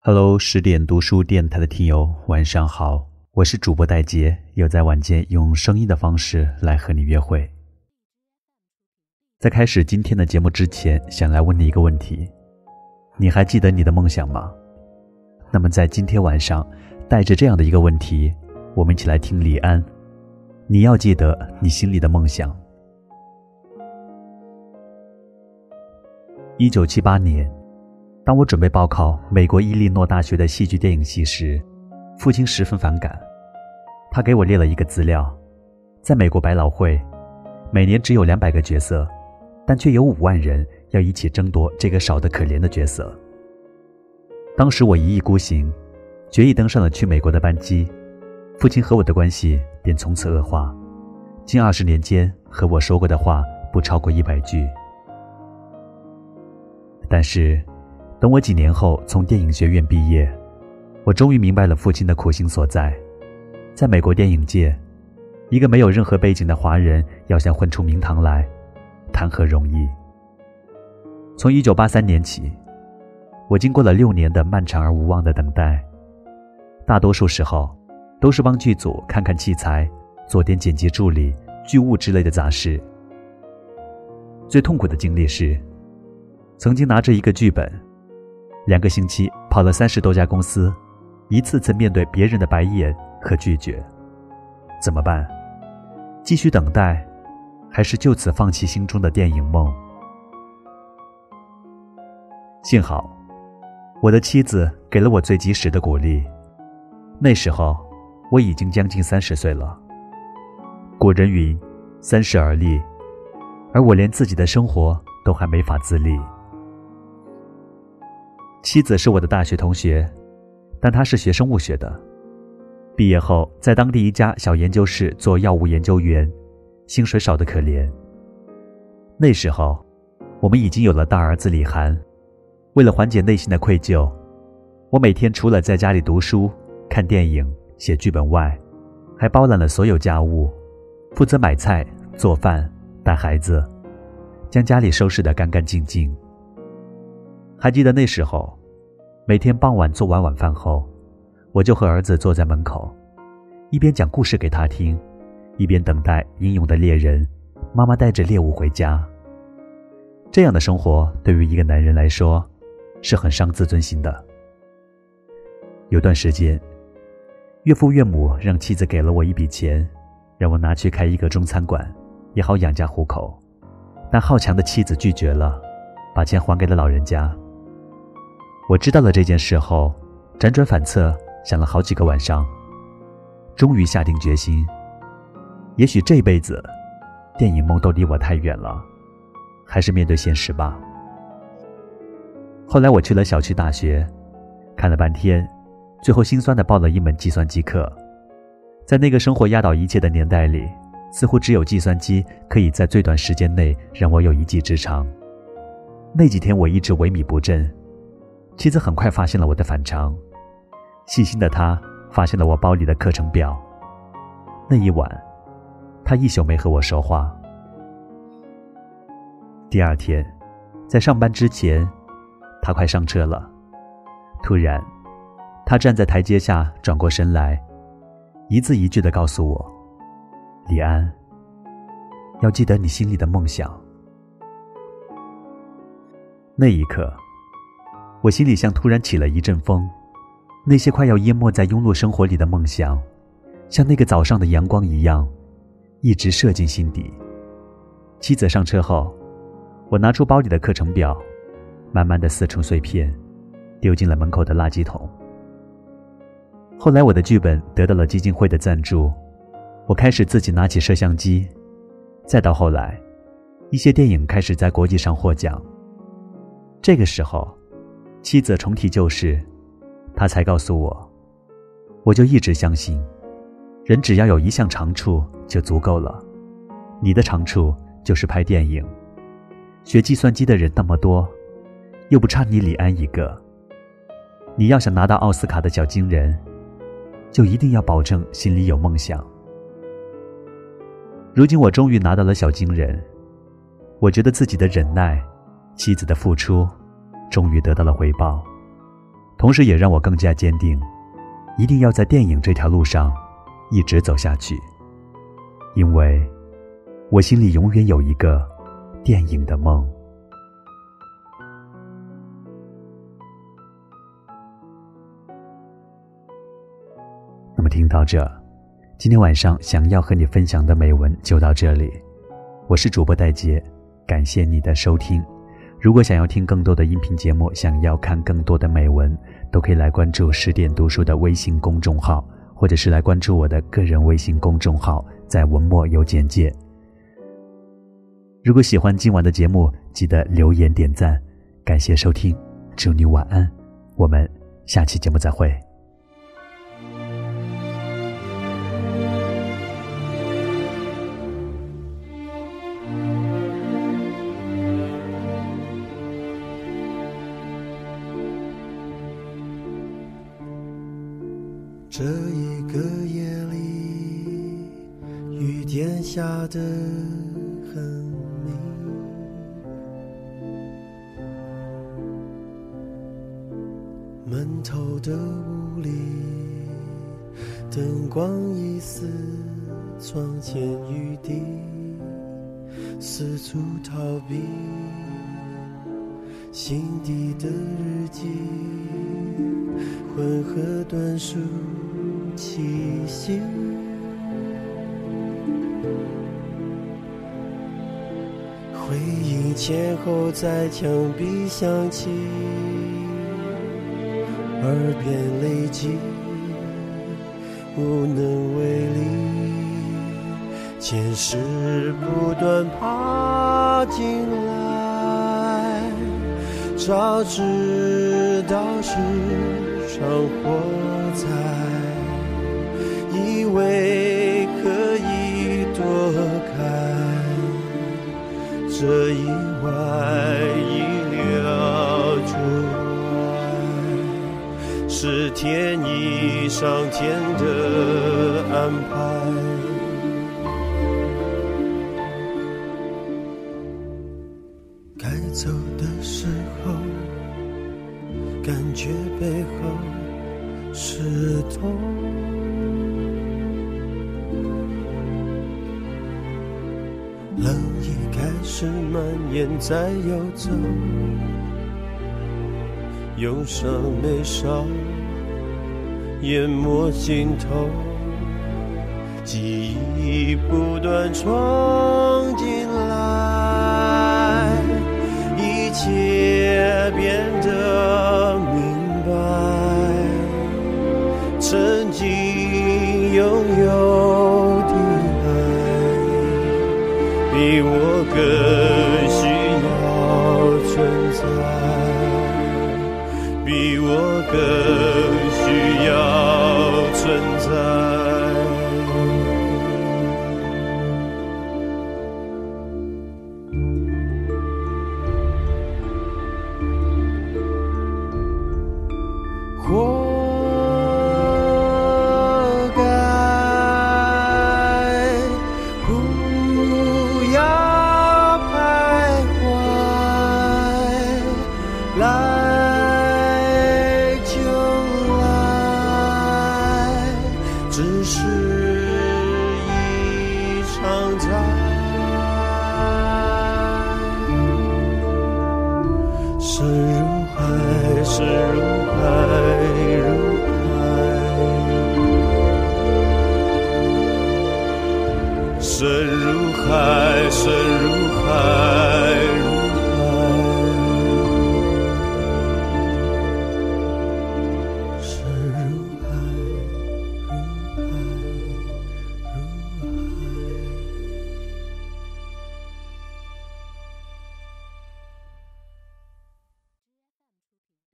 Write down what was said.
Hello，十点读书电台的听友，晚上好，我是主播戴杰，又在晚间用声音的方式来和你约会。在开始今天的节目之前，想来问你一个问题：你还记得你的梦想吗？那么在今天晚上，带着这样的一个问题，我们一起来听李安。你要记得你心里的梦想。一九七八年，当我准备报考美国伊利诺大学的戏剧电影系时，父亲十分反感。他给我列了一个资料，在美国百老汇，每年只有两百个角色，但却有五万人要一起争夺这个少得可怜的角色。当时我一意孤行，决意登上了去美国的班机。父亲和我的关系便从此恶化，近二十年间和我说过的话不超过一百句。但是，等我几年后从电影学院毕业，我终于明白了父亲的苦心所在。在美国电影界，一个没有任何背景的华人要想混出名堂来，谈何容易？从一九八三年起，我经过了六年的漫长而无望的等待，大多数时候。都是帮剧组看看器材，做点剪辑助理、剧务之类的杂事。最痛苦的经历是，曾经拿着一个剧本，两个星期跑了三十多家公司，一次次面对别人的白眼和拒绝，怎么办？继续等待，还是就此放弃心中的电影梦？幸好，我的妻子给了我最及时的鼓励。那时候。我已经将近三十岁了。古人云：“三十而立”，而我连自己的生活都还没法自立。妻子是我的大学同学，但她是学生物学的，毕业后在当地一家小研究室做药物研究员，薪水少得可怜。那时候，我们已经有了大儿子李涵。为了缓解内心的愧疚，我每天除了在家里读书、看电影。写剧本外，还包揽了所有家务，负责买菜、做饭、带孩子，将家里收拾得干干净净。还记得那时候，每天傍晚做完晚饭后，我就和儿子坐在门口，一边讲故事给他听，一边等待英勇的猎人妈妈带着猎物回家。这样的生活对于一个男人来说，是很伤自尊心的。有段时间。岳父岳母让妻子给了我一笔钱，让我拿去开一个中餐馆，也好养家糊口。但好强的妻子拒绝了，把钱还给了老人家。我知道了这件事后，辗转反侧想了好几个晚上，终于下定决心。也许这辈子，电影梦都离我太远了，还是面对现实吧。后来我去了小区大学，看了半天。最后心酸的报了一门计算机课，在那个生活压倒一切的年代里，似乎只有计算机可以在最短时间内让我有一技之长。那几天我一直萎靡不振，妻子很快发现了我的反常，细心的她发现了我包里的课程表。那一晚，她一宿没和我说话。第二天，在上班之前，她快上车了，突然。他站在台阶下，转过身来，一字一句的告诉我：“李安，要记得你心里的梦想。”那一刻，我心里像突然起了一阵风，那些快要淹没在庸碌生活里的梦想，像那个早上的阳光一样，一直射进心底。妻子上车后，我拿出包里的课程表，慢慢的撕成碎片，丢进了门口的垃圾桶。后来，我的剧本得到了基金会的赞助，我开始自己拿起摄像机。再到后来，一些电影开始在国际上获奖。这个时候，妻子重提旧事，他才告诉我，我就一直相信，人只要有一项长处就足够了。你的长处就是拍电影，学计算机的人那么多，又不差你李安一个。你要想拿到奥斯卡的小金人。就一定要保证心里有梦想。如今我终于拿到了小金人，我觉得自己的忍耐，妻子的付出，终于得到了回报。同时也让我更加坚定，一定要在电影这条路上一直走下去，因为我心里永远有一个电影的梦。那么听到这，今天晚上想要和你分享的美文就到这里。我是主播戴杰，感谢你的收听。如果想要听更多的音频节目，想要看更多的美文，都可以来关注十点读书的微信公众号，或者是来关注我的个人微信公众号，在文末有简介。如果喜欢今晚的节目，记得留言点赞，感谢收听，祝你晚安，我们下期节目再会。这一个夜里，雨点下得很密，闷透的屋里，灯光已似窗前雨滴，四处逃避。心底的日记，混合短数。气息，回忆前后在墙壁响起，耳边累积，无能为力。前世不断爬进来，早知道是场火灾。以为可以躲开这意外意料之外，是天意上天的安排。该走的时候，感觉背后是痛。冷意开始蔓延，在游走，忧伤眉梢淹没心头，记忆不断冲进来，也变得明白，曾经拥有的爱。比我更需要存在，比我更是如何，